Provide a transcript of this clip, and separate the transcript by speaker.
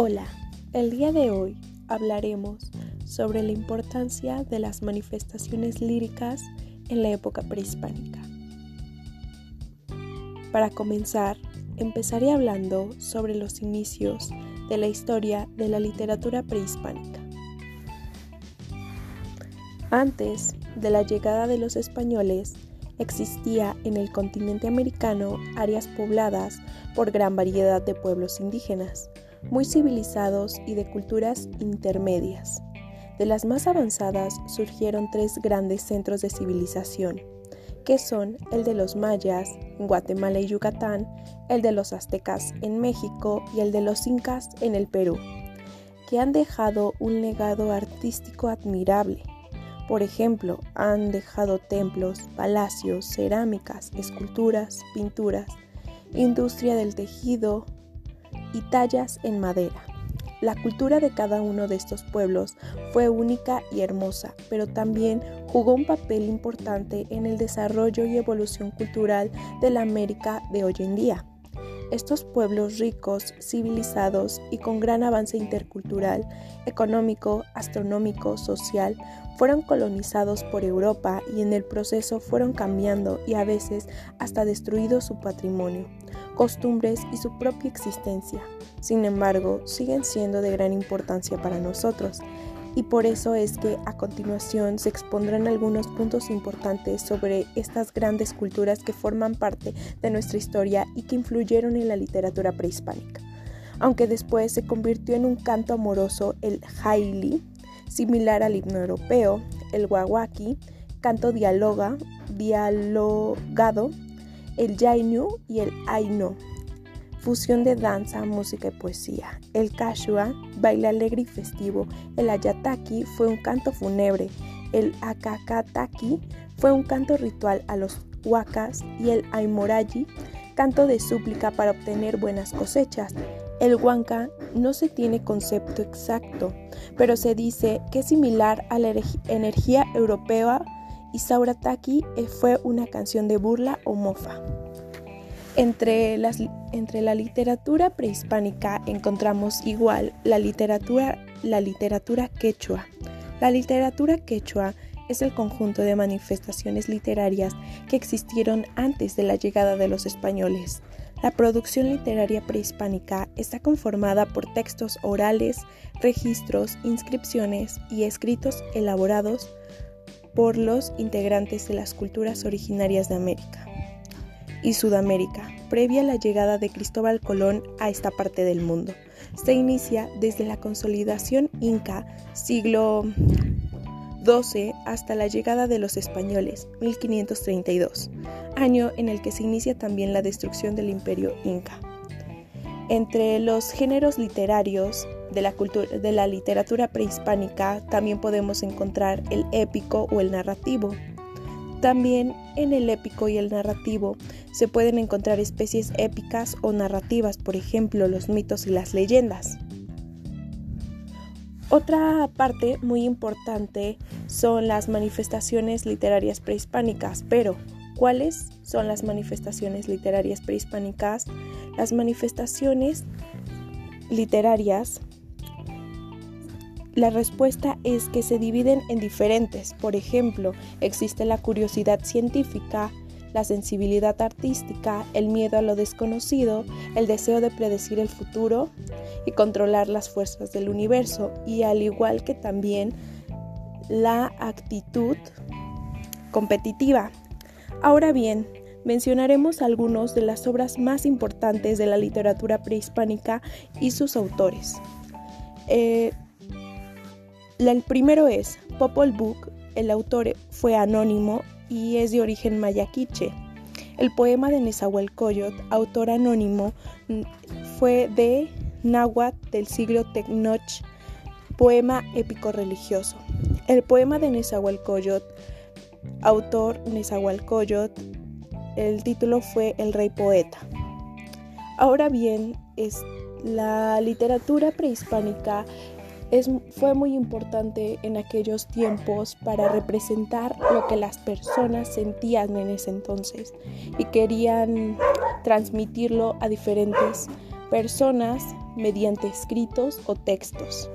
Speaker 1: Hola, el día de hoy hablaremos sobre la importancia de las manifestaciones líricas en la época prehispánica. Para comenzar, empezaré hablando sobre los inicios de la historia de la literatura prehispánica. Antes de la llegada de los españoles, existía en el continente americano áreas pobladas por gran variedad de pueblos indígenas, muy civilizados y de culturas intermedias. De las más avanzadas surgieron tres grandes centros de civilización, que son el de los mayas en Guatemala y Yucatán, el de los aztecas en México y el de los incas en el Perú, que han dejado un legado artístico admirable. Por ejemplo, han dejado templos, palacios, cerámicas, esculturas, pinturas, industria del tejido, y tallas en madera. La cultura de cada uno de estos pueblos fue única y hermosa, pero también jugó un papel importante en el desarrollo y evolución cultural de la América de hoy en día. Estos pueblos ricos, civilizados y con gran avance intercultural, económico, astronómico, social, fueron colonizados por Europa y en el proceso fueron cambiando y a veces hasta destruido su patrimonio, costumbres y su propia existencia. Sin embargo, siguen siendo de gran importancia para nosotros y por eso es que a continuación se expondrán algunos puntos importantes sobre estas grandes culturas que forman parte de nuestra historia y que influyeron en la literatura prehispánica. Aunque después se convirtió en un canto amoroso el Haili, similar al himno europeo, el Wawaki, canto dialoga, dialogado, el Yainu y el Aino, fusión de danza, música y poesía. El Kashua, baile alegre y festivo. El Ayataki fue un canto fúnebre. El Akakataki fue un canto ritual a los huacas y el Aimoraji, canto de súplica para obtener buenas cosechas. El Huanca no se tiene concepto exacto, pero se dice que es similar a la energía europea y Saurataki eh, fue una canción de burla o mofa. Entre, entre la literatura prehispánica encontramos igual la literatura, la literatura quechua. La literatura quechua es el conjunto de manifestaciones literarias que existieron antes de la llegada de los españoles. La producción literaria prehispánica está conformada por textos orales, registros, inscripciones y escritos elaborados por los integrantes de las culturas originarias de América y Sudamérica, previa la llegada de Cristóbal Colón a esta parte del mundo. Se inicia desde la consolidación inca, siglo XII, hasta la llegada de los españoles, 1532 año en el que se inicia también la destrucción del imperio inca. Entre los géneros literarios de la, de la literatura prehispánica también podemos encontrar el épico o el narrativo. También en el épico y el narrativo se pueden encontrar especies épicas o narrativas, por ejemplo los mitos y las leyendas. Otra parte muy importante son las manifestaciones literarias prehispánicas, pero ¿Cuáles son las manifestaciones literarias prehispánicas? Las manifestaciones literarias, la respuesta es que se dividen en diferentes. Por ejemplo, existe la curiosidad científica, la sensibilidad artística, el miedo a lo desconocido, el deseo de predecir el futuro y controlar las fuerzas del universo, y al igual que también la actitud competitiva. Ahora bien, mencionaremos algunos de las obras más importantes de la literatura prehispánica y sus autores. Eh, el primero es Popol Vuh, el autor fue anónimo y es de origen mayaquiche. El poema de Nezahualcóyotl, autor anónimo, fue de náhuatl del siglo Tecnoch, poema épico religioso. El poema de Nezahualcóyotl autor Nezahualcóyotl, el título fue El Rey Poeta. Ahora bien, es, la literatura prehispánica es, fue muy importante en aquellos tiempos para representar lo que las personas sentían en ese entonces y querían transmitirlo a diferentes personas mediante escritos o textos.